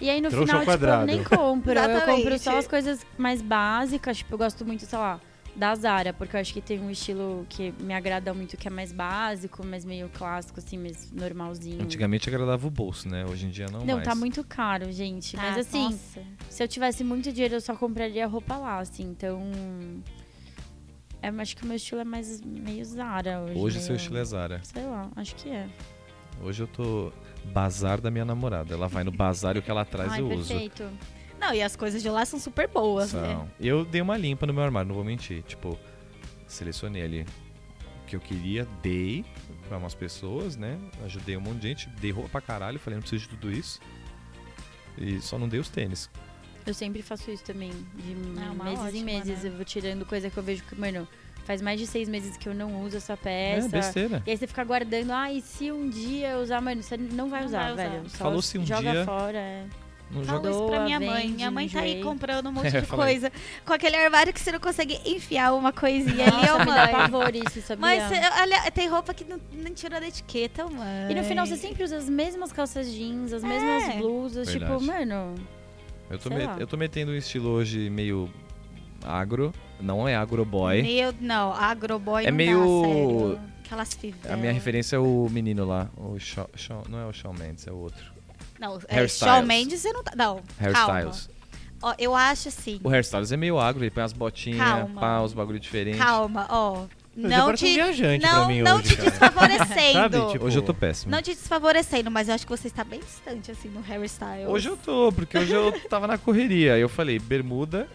E aí no Trouxa final, tipo, eu quadrado. nem compro. eu compro Exatamente. só as coisas mais básicas. Tipo, eu gosto muito, sei lá, da Zara, porque eu acho que tem um estilo que me agrada muito, que é mais básico, mas meio clássico, assim, mais normalzinho. Antigamente agradava o bolso, né? Hoje em dia não, Não, mais. tá muito caro, gente. Mas Tá, assim, nossa. se eu tivesse muito dinheiro, eu só compraria roupa lá, assim. Então. É, acho que o meu estilo é mais meio Zara hoje. Hoje meio, seu estilo é Zara. Sei lá, acho que é. Hoje eu tô bazar da minha namorada. Ela vai no bazar e o que ela traz Ai, eu uso. perfeito. Não, e as coisas de lá são super boas, né? São. Eu dei uma limpa no meu armário, não vou mentir. Tipo, selecionei ali o que eu queria, dei pra umas pessoas, né? Ajudei um monte de gente, dei roupa pra caralho, falei, não preciso de tudo isso. E só não dei os tênis. Eu sempre faço isso também. De É uma meses em ótima, meses né? eu vou tirando coisa que eu vejo que, mano, faz mais de seis meses que eu não uso essa É, peça. besteira. e aí você fica guardando, ah, e se um dia eu usar, mano, você não vai Não usar, vai usar. velho. Só Falou-se um joga dia- fora, é. Não Falo joga... isso pra minha mãe. vende, Minha mãe tá aí comprando um monte É, de fala coisa. Com aquele armário que você não consegue enfiar uma coisinha ali, ô me dá mãe. pavor isso, sabia? Mas cê- olha, tem roupa que não, não tira da etiqueta, mãe. E no final você sempre usa as mesmas calças jeans, as mesmas É. blusas, Verdade. tipo, mano... Eu tô, me- eu tô metendo um estilo hoje meio agro. Não é agroboy. Meu, não, agroboy É não meio- dá. Aquelas fivelas. A minha referência é o menino lá. O Shawn, Shawn- não é o Shawn Mendes, é o outro. Não, é. Shawn Mendes você não tá... Não, Hairstyles. Ó, eu acho assim, O Hairstyles é meio agro, ele põe as botinhas, pá, os bagulho diferentes. calma, ó. Não um te, viajante não, mim não hoje, te cara. desfavorecendo. Sabe, tipo- Hoje eu tô péssimo. Não te desfavorecendo, mas eu acho que você está bem distante, assim, no hairstyle. Hoje eu tô, porque hoje eu tava na correria. Aí eu falei, bermuda,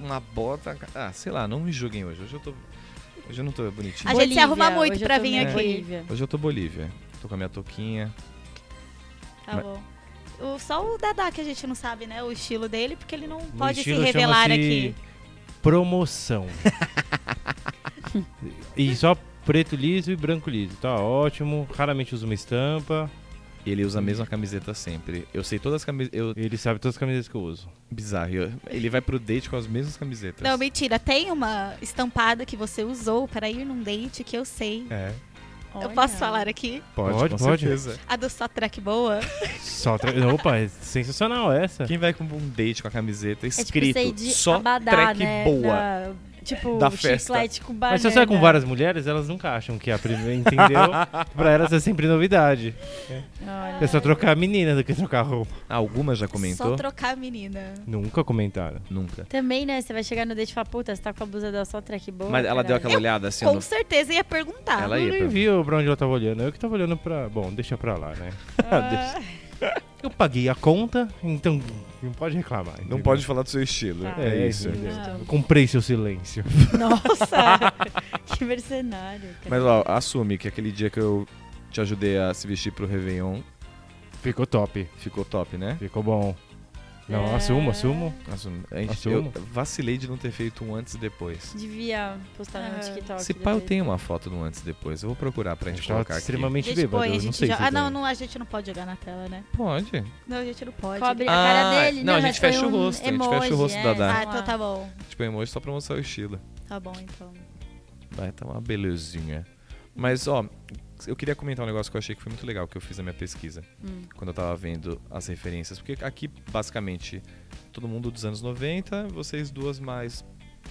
uma bota. Ah, sei lá, não me julguem hoje. Hoje eu tô. Hoje eu não tô bonitinho. A gente se arruma muito pra vir aqui. Bolívia. Hoje eu tô Bolívia. Tô com a minha touquinha. Tá Mas- bom. O, só o Dadá que a gente não sabe, né? O estilo dele, porque ele não O pode se revelar aqui. Promoção. e só preto liso e branco liso. Tá ótimo. Raramente uso uma estampa. Ele usa a mesma camiseta sempre. Eu sei todas as camisetas. Eu... Ele sabe todas as camisas que eu uso. Bizarro. Eu- Ele vai pro date com as mesmas camisetas. Não, mentira. Tem uma estampada que você usou para ir num date que eu sei. É. Eu Olha. posso falar aqui? Pode, Pode, com pode. certeza. A do Só Track Boa. Só tra... Opa, é sensacional essa. Quem vai com um date com a camiseta É tipo escrito sei de só abadá, track né? boa. Da, tipo, Da festa. chiclete com banana. Mas se você vai com várias mulheres, elas nunca acham que é a primeira, entendeu? pra elas é sempre novidade. É só trocar a menina do que trocar a roupa. Alguma já Só comentou? trocar a menina. Nunca comentaram. Nunca. Também, né? Você vai chegar no date e falar, puta, você tá com a blusa da só track boa. Mas ela deu aquela olhada assim. Com no- certeza ia perguntar. Ela eu ia nem pra- vi pra onde ela tava olhando. Eu que tava olhando pra. Bom, deixa pra lá, né? Ah, Eu paguei a conta, então não pode reclamar. Não entendeu? pode falar do seu estilo. Tá. É, É isso. Eu comprei seu silêncio. Nossa! que mercenário, cara. Mas ó, assume que aquele dia que eu te ajudei a se vestir pro Réveillon Ficou top. ficou top, né? Ficou bom. Não, É. assumo, assumo. A gente, Assumo. eu vacilei de não ter feito um antes e depois. Devia postar no Ah. TikTok. Se pá, eu tenho uma foto do antes e depois. Eu vou procurar pra A gente gente colocar aqui. extremamente bêbado. a eu não sei já... se Ah, não, não, a gente não pode jogar na tela, né? Pode. Não, a gente não pode. Cobre a Ah, cara dele. não, a mas gente fecha o um rosto, a gente fecha o emoji, rosto é, da Dá. Ah, então tá bom. Tipo, emoji só pra mostrar o estilo. Tá bom, então. Vai, tá uma belezinha. Mas, ó, eu queria comentar um negócio que eu achei que foi muito legal que eu fiz na minha pesquisa. Hum. Quando eu tava vendo as referências. Porque aqui, basicamente, todo mundo dos anos 90, vocês duas mais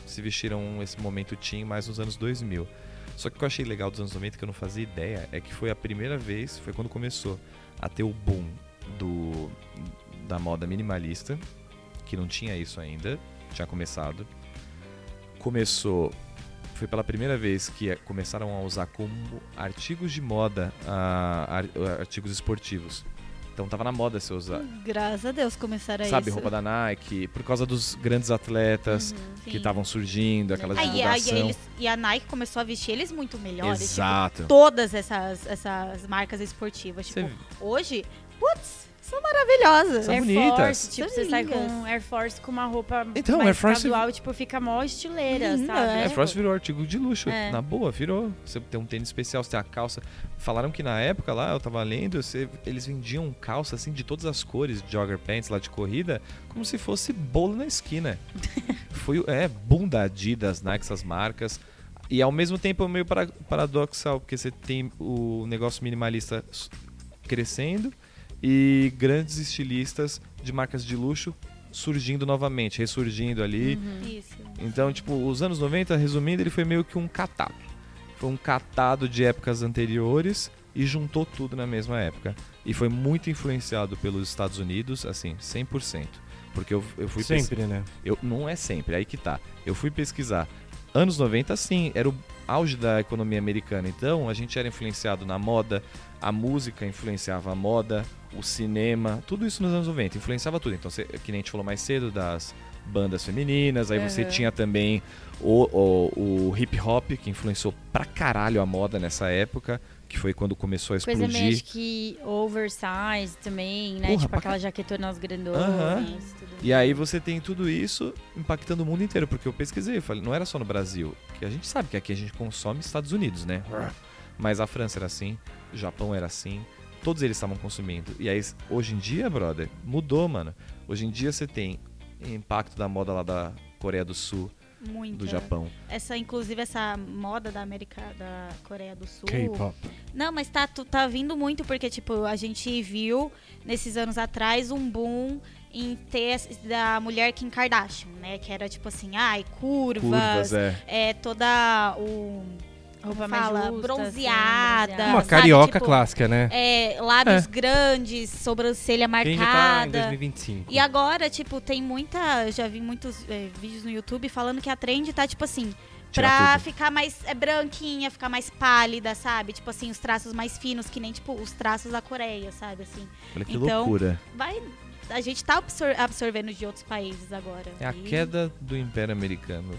se vestiram esse momento teen mais nos anos 2000. Só que o que eu achei legal dos anos 90, que eu não fazia ideia, é que foi a primeira vez, foi quando começou a ter o boom do, da moda minimalista, que não tinha isso ainda, tinha começado. Começou, foi pela primeira vez que eh, começaram a usar como artigos de moda ah, ar- artigos esportivos. Então tava na moda você usar. Graças a Deus começaram Sabe, isso. roupa da Nike, por causa dos grandes atletas que Sim. estavam surgindo, aquela Legal. Aí, aí divulgação. eles, e a Nike começou a vestir eles muito melhores. tipo, Exato. todas essas, essas marcas esportivas. Tipo, Você- hoje, putz, são maravilhosas. São Air bonitas. Force, tipo, São você sai com lindas. Air Force com uma roupa Então, mais Air Force- casual, tipo, fica mó estileira, Linda, sabe? é. Air Force virou artigo de luxo, É. na boa, virou. Você tem um tênis especial, você tem a calça. Falaram que na época lá, eu tava lendo, você- eles vendiam calça assim de todas as cores, jogger pants lá de corrida, como se fosse bolo na esquina. Foi, é, boom da Adidas, Nike, essas marcas. E ao mesmo tempo é meio para, paradoxal, porque você tem o negócio minimalista crescendo e grandes estilistas de marcas de luxo surgindo novamente, ressurgindo ali. Isso. Então, tipo, os anos 90, resumindo, ele foi meio que um catado. Foi um catado de épocas anteriores e juntou tudo na mesma época. E foi muito influenciado pelos Estados Unidos, assim, 100%. Porque eu, eu fui Sempre, né? eu Não é sempre, aí que tá. Eu fui pesquisar. Anos 90, sim, era o auge da economia americana. Então, a gente era influenciado na moda, a música influenciava a moda, o cinema, tudo isso nos anos 90, influenciava tudo. Então, cê, que nem a gente falou mais cedo das bandas femininas, aí você Aham. tinha também o, o, o hip hop, que influenciou pra caralho a moda nessa época, que foi quando começou a Coisa meio explodir. acho que oversize também, né? Porra, tipo aquela jaquetonas grandonas. Aham. tudo. E aí você tem tudo isso impactando o mundo inteiro, porque eu pesquisei, eu falei, não era só no Brasil, que a gente sabe que aqui a gente consome Estados Unidos, né? Mas a França era assim, o Japão era assim, todos eles estavam consumindo. E aí, hoje em dia, brother, mudou, mano. Hoje em dia você tem impacto da moda lá da Coreia do Sul, Muito. do Japão. Essa, inclusive, essa moda da América, da Coreia do Sul. K-pop. Não, mas tá, tá vindo muito porque, tipo, a gente viu nesses anos atrás um boom em ter da mulher Kim Kardashian, né? Que era tipo assim, ai, curvas, Curvas, é. é toda o Roupa fala, justa, bronzeada, assim, Uma sabe? carioca Tipo, clássica, né? É, lábios grandes, sobrancelha Quem já tá em marcada. 2025. E agora, tipo, tem muita. Eu já vi muitos é, vídeos no YouTube falando que a trend tá, tipo assim, Tirar pra tudo. ficar mais é, branquinha, ficar mais pálida, sabe? Tipo assim, os traços mais finos, que nem, tipo, os traços da Coreia, sabe? Assim. Olha que Então, loucura. Vai. A gente tá absor- absorvendo de outros países agora. É a E- queda do Império Americano.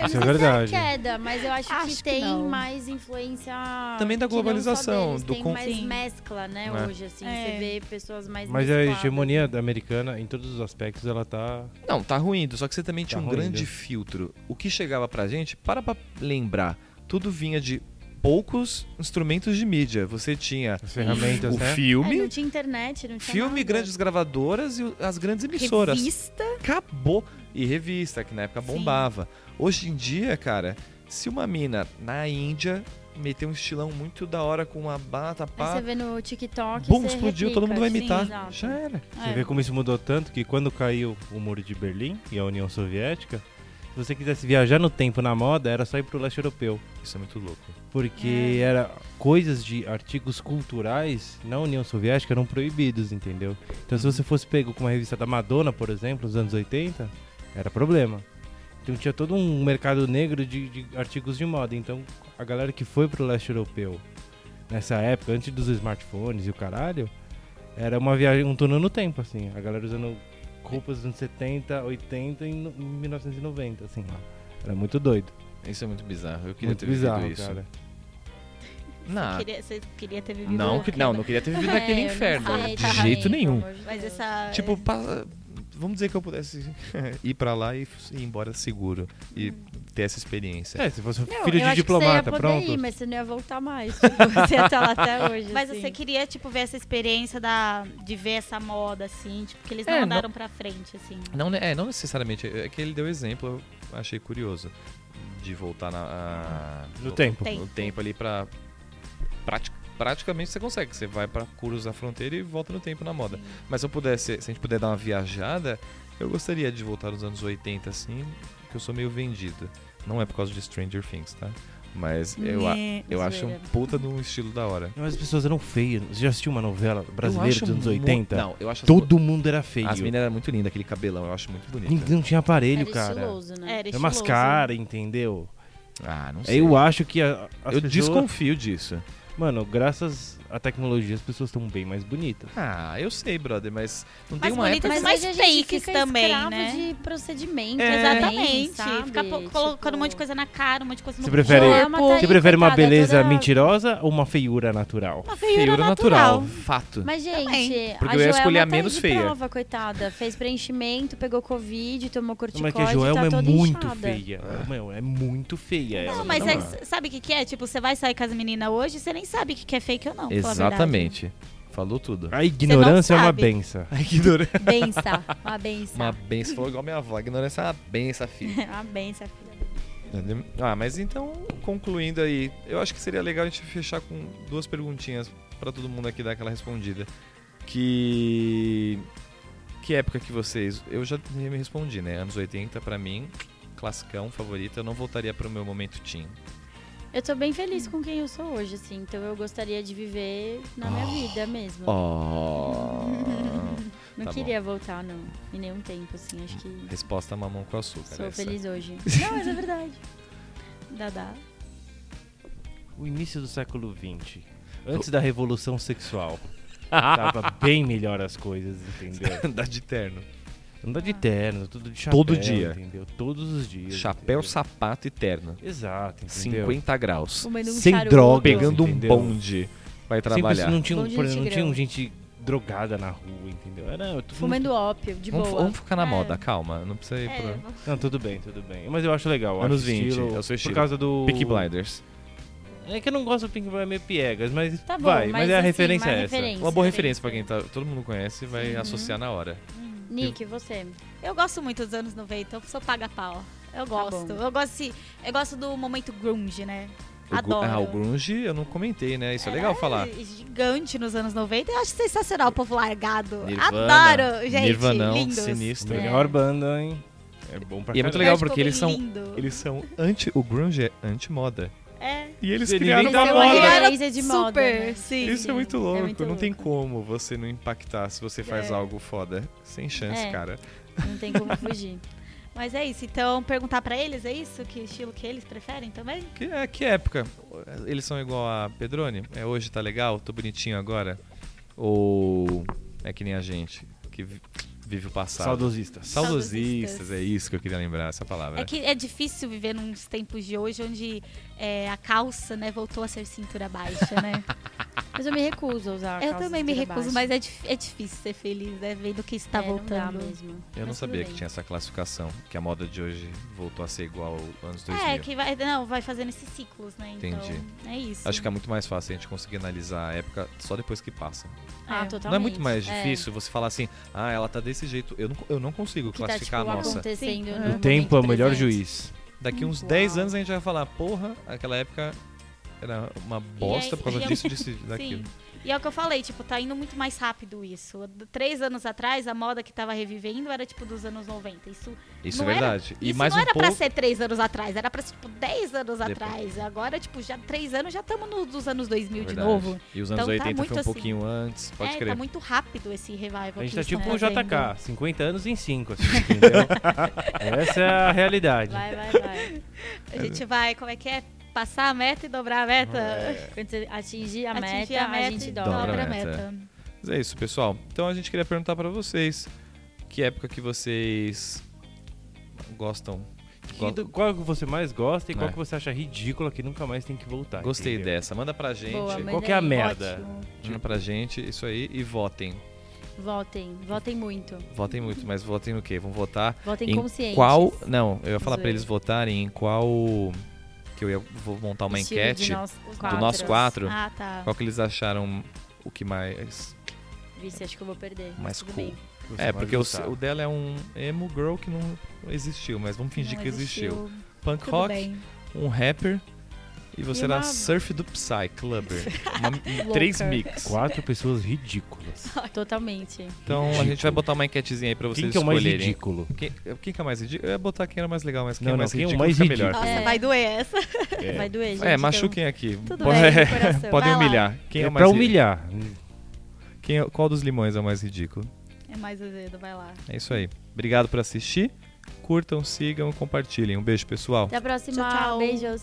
Eu Isso não é sei se verdade. queda, mas eu acho, Acho que que tem não. mais influência. Também da globalização, deles, do tem con- mais Sim. mescla, né, É. hoje, assim. É. Você vê pessoas mais Mas a mescladas. hegemonia da americana, em todos os aspectos, ela tá. Não, tá ruindo, só que você também tinha Tá um ruindo. grande filtro. O que chegava pra gente, para pra lembrar, tudo vinha de poucos instrumentos de mídia. Você tinha As ferramentas, o né? É, filme, não tinha internet, não tinha filme, nada. grandes gravadoras e as grandes emissoras. Revista. Acabou. E revista, que na época Sim. bombava. Hoje em dia, cara, se uma mina na Índia meter um estilão muito da hora com uma bata, Aí pá, você vê no TikTok. bum, você explodiu, replica, todo mundo vai sim, imitar. exato. Já era. Você É. vê como isso mudou tanto que quando caiu o muro de Berlim e a União Soviética, se você quisesse viajar no tempo na moda, era só ir pro leste europeu. Isso é muito louco. Porque É. era coisas de artigos culturais na União Soviética eram proibidos, entendeu? Então se você fosse pego com uma revista da Madonna, por exemplo, nos anos 80, era problema. Então tinha todo um mercado negro de, de artigos de moda. Então a galera que foi pro leste europeu nessa época, antes dos smartphones e o caralho, era uma viagem, um túnel no tempo, assim. A galera usando roupas dos anos 70, 80 e no- em 1990, assim. Era muito doido. Isso é muito bizarro. Eu queria Muito ter bizarro, vivido isso. cara. Não, Queria, você queria ter vivido não, uma que- queda. não, não queria ter vivido É, naquele não inferno. sei de também, jeito nenhum. Mas essa. Tipo, pa- vamos dizer que eu pudesse ir pra lá e ir embora seguro e ter essa experiência. É, se fosse Não, filho eu de acho que diplomata, você ia poder pronto. Ir, mas você não ia voltar mais. Tipo, você ia estar lá até hoje. Mas assim. você queria, tipo, ver essa experiência da, de ver essa moda, assim, tipo, que eles não É, andaram pra frente, assim. Não, é, não necessariamente. É que ele deu exemplo, eu achei curioso. De voltar na, a- No tempo. No tempo ali pra. prati- praticamente você consegue. Você vai pra cruzar a fronteira e volta no tempo na moda. Mas se eu pudesse, se a gente puder dar uma viajada, eu gostaria de voltar nos anos 80, assim, que eu sou meio vendido. Não é por causa de Stranger Things, tá? Mas eu, a- Né, eu acho um puta de um estilo da hora. Mas as pessoas eram feias. Você já assistiu uma novela brasileira dos anos mu- 80? Não, eu acho as Todo mundo era feio. As meninas eram muito lindas, aquele cabelão, eu acho muito bonito. Ninguém não tinha aparelho, Era cara. estiloso, né? Era É umas caras, entendeu? Ah, não sei. Eu acho que a, as eu pessoas... desconfio disso. Mano, graças à tecnologia, as pessoas estão bem mais bonitas. Ah, eu sei, brother, mas não tem uma bonita época... Mas mais a fakes também, né? de procedimento. É. Exatamente. Sabe? Ficar po- colocando Tipo, um monte de coisa na cara, um monte de coisa no Você prefere- corpo. Joelma tá Você prefere uma beleza toda- mentirosa ou uma feiura natural? Uma feiura, Feiura natural. natural, fato. Mas, gente, Também. Porque a eu ia escolher a tá menos de feia. prova, coitada. Fez preenchimento, pegou Covid, tomou corticóide, Mas que a Joelma tá é muito inchada. feia. Meu, é muito feia. Não, ela. mas não, é, sabe o que, que é? Tipo, você vai sair com as meninas hoje, você nem sabe o que, que é fake ou não. a. Exatamente. Falou tudo. A ignorância é uma sabe. benção. A ignorância. Bença, uma benção. Uma benção, falou igual minha avó. A ignorância é uma benção, filho. uma benção, filha. Ah, mas então, concluindo aí, eu acho que seria legal a gente fechar com duas perguntinhas pra todo mundo aqui dar aquela respondida. Que. Que época que vocês. Eu já me respondi, né? Anos 80 pra mim, classicão, favorito. Eu não voltaria pro meu momento teen. Eu tô bem feliz com quem eu sou hoje, assim. Então eu gostaria de viver na minha vida mesmo. Oh. Não tá bom. queria voltar, não. Em nenhum tempo, assim. Acho que Resposta mamão com açúcar. sou essa. feliz hoje. Não, mas é verdade. Dadá. O início do século XX, antes da revolução sexual, tava bem melhor as coisas, entendeu? Andar de terno. Andar de terno, tudo de chapéu. Todo dia. Entendeu? Todos os dias. Chapéu, entendeu? sapato e terno. Exato, entendeu? 50 graus. Fumando um Sem charuto. droga. Pegando um entendeu? bonde. Vai Sempre trabalhar. não tinha, por exemplo, não tinha gente drogada na rua, entendeu? Era, eu tô Fumando ópio, de Vamos, boa. vamos ficar na É. moda, calma. Não precisa ir É, vou- Não, tudo bem, tudo bem. Mas eu acho legal. eu Anos acho 20, estilo, é o seu estilo. Por causa do... Peaky Blinders. É que eu não gosto do Pink Blinders meio piegas, mas Tá bom, vai. Mas, mas é a assim, referência uma é essa. referência. Uma boa referência pra quem tá, todo mundo conhece vai Uhum. associar na hora. Nick, você? Eu gosto muito dos anos 90, eu sou paga-pau. Eu gosto. bom. eu gosto eu gosto do momento grunge, né? Adoro. Ah, o grunge eu não comentei, né? Isso é legal falar. Gigante nos anos 90. Eu acho sensacional o povo largado. Nirvana. Adoro, gente. Nirvanão, lindos. sinistro. É. Melhor banda, hein? É bom pra E é muito legal Eu porque eles são-. Eles são anti. O grunge é anti-moda. É. E eles Ele criaram uma uma moda. referência de Super, moda. né? sim. Isso é muito é louco. muito não tem louco. como você não impactar se você faz É. algo foda. Sem chance, É. cara. Não tem como fugir. Mas é isso. Então, perguntar pra eles, é isso? Que estilo que eles preferem também? Que, é, que época? Eles são igual a Pedrone? É hoje tá legal? Tô bonitinho agora? Ou é que nem a gente, que vive o passado? Saudosistas. Saudosistas, Saudosistas. é isso que eu queria lembrar, essa palavra. É que é difícil viver nos tempos de hoje onde é, a calça, né, voltou a ser cintura baixa, né? Mas eu me recuso a usar Eu também me recuso, baixa. mas é, é difícil ser feliz, né? Vendo que está É, não voltando. mesmo. Eu não Mas sabia tudo que tinha essa classificação, que a moda de hoje voltou a ser igual aos anos 2000. É, que vai, não, vai fazendo esses ciclos, né? Então, Entendi. é isso. Acho que é muito mais fácil a gente conseguir analisar a época só depois que passa. Ah, É. totalmente. Não é muito mais É. difícil você falar assim, ah, ela tá desse jeito. Eu não, eu não consigo Que tá, classificar tipo, a nossa. acontecendo Sim. no O momento tempo é o melhor presente. juiz. Daqui uns Uau. 10 anos a gente vai falar, porra, aquela época era uma bosta aí- por causa é- disso, disso, daquilo. Sim. E é o que eu falei, tipo, tá indo muito mais rápido isso. Três anos atrás, a moda que tava revivendo era, tipo, dos anos 90. Isso, Isso é era- verdade. e isso mais não um era pouco. pra ser três anos atrás, era pra ser, tipo, dez anos Depois. atrás. Agora, tipo, já três anos, já estamos nos anos 2000 de Verdade. novo. E os anos Então tá 80 muito foi um assim. pouquinho antes, pode é, crer. tá muito rápido esse revival A gente tá tipo fazendo. JK, 50 anos em 5, assim, entendeu? Essa é a realidade. Vai, vai, vai. A gente vai, como é que é? Passar a meta e dobrar a meta. É. Quando você atingir a Atingir meta, a meta a gente e dobra. dobra a a meta. meta. Mas é isso, pessoal. Então a gente queria perguntar pra vocês que época que vocês gostam. Que do- qual que você mais gosta e qual É. que você acha ridícula que nunca mais tem que voltar. Gostei entendeu? dessa. Manda pra gente. Boa, Qual que é a merda? Ótimo. Manda pra gente isso aí e votem. Votem, votem muito. Votem muito, mas votem no quê? Vão votar Votem em conscientes. qual. Não, eu ia falar pra Zoeira. eles votarem em qual. Que eu ia vou montar uma Estilo enquete nós do nós quatro. Ah, tá. Qual que eles acharam o que mais. Vixe, acho que eu vou perder. Mais cool. bem. Você É, porque o, o dela é um emo girl que não existiu, mas vamos fingir Não que existiu. existiu. Punk Tudo rock, bem. um rapper. E você E era uma- surf do Psy, clubber. Uma- três mix. Quatro pessoas ridículas. Totalmente. Então a Ridículo. gente vai botar uma enquetezinha aí pra vocês Quem que é o mais escolherem. ridículo? Quem, quem que é mais ridículo? Eu ia botar quem era mais legal, mas quem Não, é não, mais quem é ridículo mais fica ridículo? melhor. Nossa, É. vai doer essa. É, Vai doer, gente. É, então. machuquem aqui. Tudo Pode- bem. Podem Vai lá. humilhar. Quem é, é mais pra humilhar. Quem é- qual dos limões é o mais ridículo? É mais azedo, vai lá. É isso aí. Obrigado por assistir. Curtam, sigam, compartilhem. Um beijo, pessoal. Até a próxima. Tchau, tchau. Beijos.